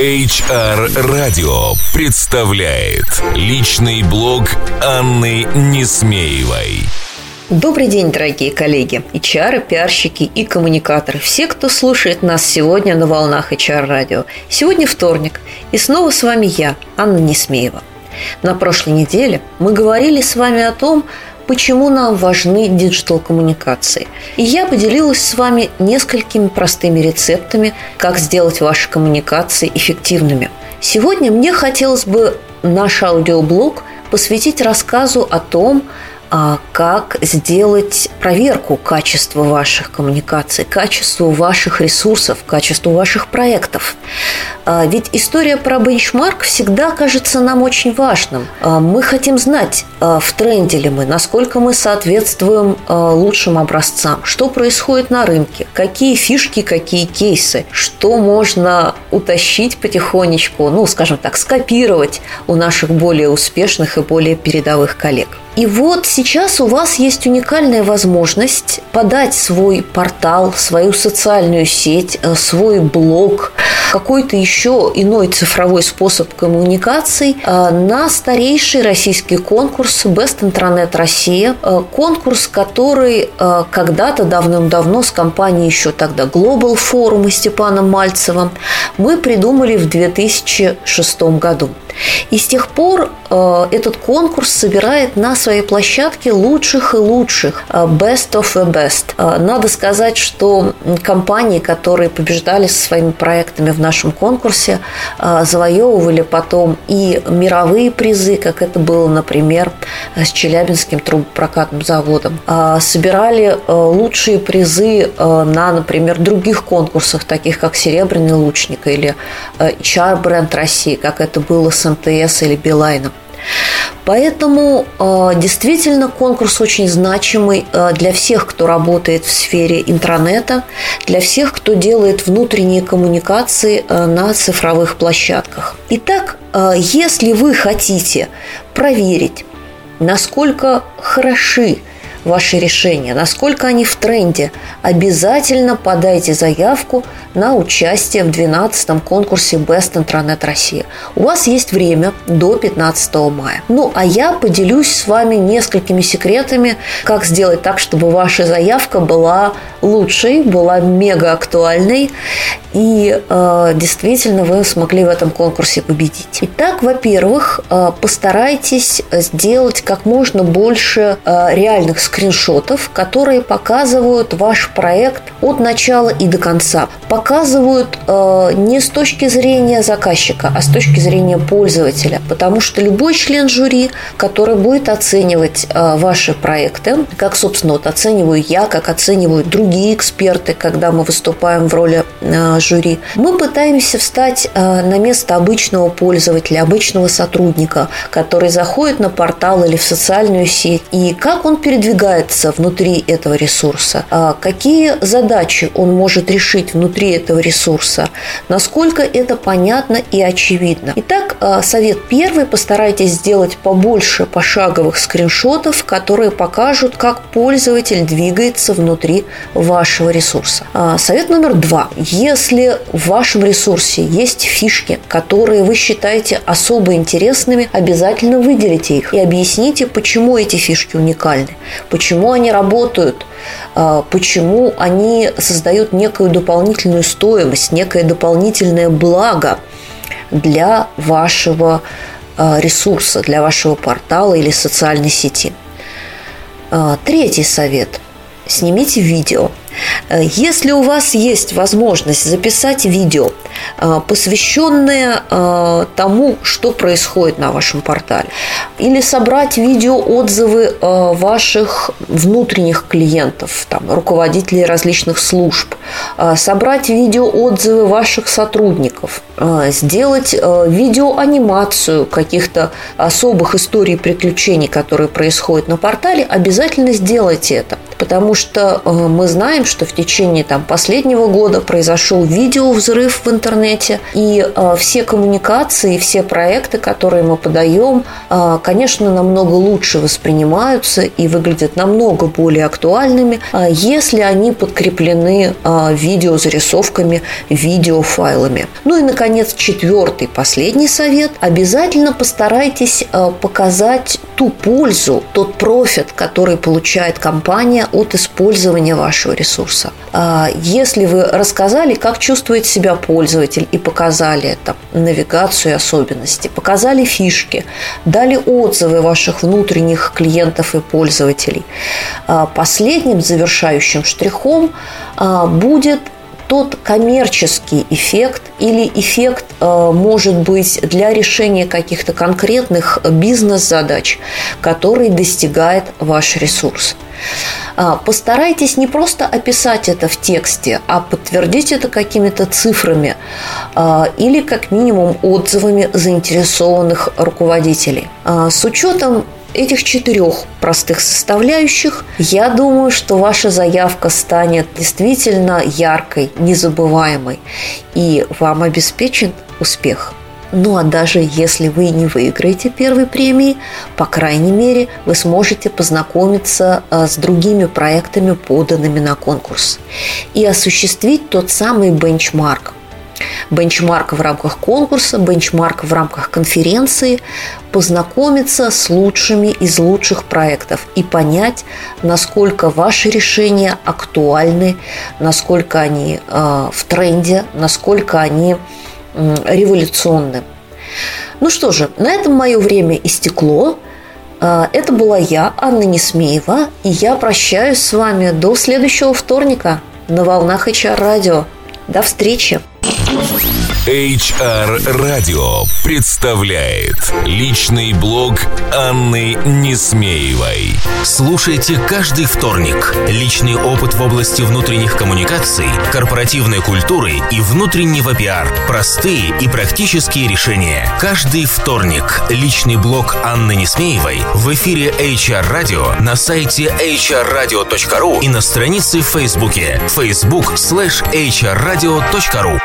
HR Radio представляет личный блог Анны Несмеевой. Добрый день, дорогие коллеги, HR, пиарщики и коммуникаторы, все, кто слушает нас сегодня на волнах HR радио. Сегодня вторник, и снова с вами я, Анна Несмеева. На прошлой неделе мы говорили с вами о том, почему нам важны диджитал-коммуникации. И я поделилась с вами несколькими простыми рецептами, как сделать ваши коммуникации эффективными. Сегодня мне хотелось бы наш аудиоблог посвятить рассказу о том, как сделать проверку качества ваших коммуникаций, качества ваших ресурсов, качества ваших проектов. А, ведь история про бенчмарк всегда кажется нам очень важным. А, мы хотим знать, в тренде ли мы, насколько мы соответствуем лучшим образцам, что происходит на рынке, какие фишки, какие кейсы, что можно утащить потихонечку, ну, скажем так, скопировать у наших более успешных и более передовых коллег. И вот сейчас у вас есть уникальная возможность подать свой портал, свою социальную сеть, э, свой блог, какой-то еще иной цифровой способ коммуникаций э, на старейший российский конкурс Best Intranet Россия. Э, конкурс, который когда-то давным-давно с компанией еще тогда Global Forum и Степаном Мальцевым мы придумали в 2006 году. И с тех пор э, этот конкурс собирает на своей площадке лучших и лучших, best of the best. Надо сказать, что компании, которые побеждали со своими проектами в нашем конкурсе, э, завоевывали потом и мировые призы, как это было, например, с Челябинским трубопрокатным заводом. Э, собирали э, лучшие призы э, на, например, других конкурсах, таких как «Серебряный лучник» или э, HR бренд России, как это было с МТС или Билайном. Поэтому э, действительно конкурс очень значимый э, для всех, кто работает в сфере интернета, для всех, кто делает внутренние коммуникации э, на цифровых площадках. Итак, если вы хотите проверить, насколько хороши ваши решения, насколько они в тренде, обязательно подайте заявку на участие в 12-м конкурсе Best Intranet Россия. У вас есть время до 15 мая. Ну, а я поделюсь с вами несколькими секретами, как сделать так, чтобы ваша заявка была лучшей, была мега актуальной, и э, действительно вы смогли в этом конкурсе победить. Итак, во-первых, э, постарайтесь сделать как можно больше э, реальных скриншотов, которые показывают ваш проект от начала и до конца. Показывают э, не с точки зрения заказчика, а с точки зрения пользователя. Потому что любой член жюри, который будет оценивать э, ваши проекты, как, собственно, вот оцениваю я, как оценивают другие эксперты, когда мы выступаем в роли э, жюри, мы пытаемся встать э, на место обычного пользователя, обычного сотрудника, который заходит на портал или в социальную сеть, и как он передвигается продвигается внутри этого ресурса, а какие задачи он может решить внутри этого ресурса, насколько это понятно и очевидно. Итак, а, совет первый. Постарайтесь сделать побольше пошаговых скриншотов, которые покажут, как пользователь двигается внутри вашего ресурса. А, совет номер два. Если в вашем ресурсе есть фишки, которые вы считаете особо интересными, обязательно выделите их и объясните, почему эти фишки уникальны почему они работают, а, почему они создают некую дополнительную стоимость, некое дополнительное благо для вашего а, ресурса, для вашего портала или социальной сети. А, третий совет. Снимите видео. Если у вас есть возможность записать видео, а, посвященное а, тому, что происходит на вашем портале, или собрать видеоотзывы а, ваших внутренних клиентов, там, руководителей различных служб, собрать видеоотзывы ваших сотрудников, сделать видеоанимацию каких-то особых историй приключений, которые происходят на портале, обязательно сделайте это. Потому что э, мы знаем, что в течение там, последнего года произошел видеовзрыв в интернете, и э, все коммуникации, все проекты, которые мы подаем, э, конечно, намного лучше воспринимаются и выглядят намного более актуальными, если они подкреплены видеозарисовками, видеофайлами. Ну и, наконец, четвертый, последний совет. Обязательно постарайтесь показать ту пользу, тот профит, который получает компания от использования вашего ресурса. А, если вы рассказали, как чувствует себя пользователь и показали это, навигацию и особенности, показали фишки, дали отзывы ваших внутренних клиентов и пользователей, а, последним завершающим штрихом а, будет тот коммерческий эффект или эффект может быть для решения каких-то конкретных бизнес-задач, который достигает ваш ресурс. А, постарайтесь не просто описать это в тексте, а подтвердить это какими-то цифрами а, или как минимум отзывами заинтересованных руководителей. А, с учетом этих четырех простых составляющих, я думаю, что ваша заявка станет действительно яркой, незабываемой, и вам обеспечен успех. Ну а даже если вы не выиграете первой премии, по крайней мере, вы сможете познакомиться а, с другими проектами, поданными на конкурс, и осуществить тот самый бенчмарк, бенчмарк в рамках конкурса, бенчмарк в рамках конференции, познакомиться с лучшими из лучших проектов и понять, насколько ваши решения актуальны, насколько они э, в тренде, насколько они э, революционны. Ну что же, на этом мое время истекло. Э, это была я, Анна Несмеева, и я прощаюсь с вами до следующего вторника на волнах HR радио. До встречи! HR Radio представляет личный блог Анны Несмеевой. Слушайте каждый вторник. Личный опыт в области внутренних коммуникаций, корпоративной культуры и внутреннего пиар. Простые и практические решения. Каждый вторник. Личный блог Анны Несмеевой в эфире HR Radio на сайте hrradio.ru и на странице в Фейсбуке facebook slash hrradio.ru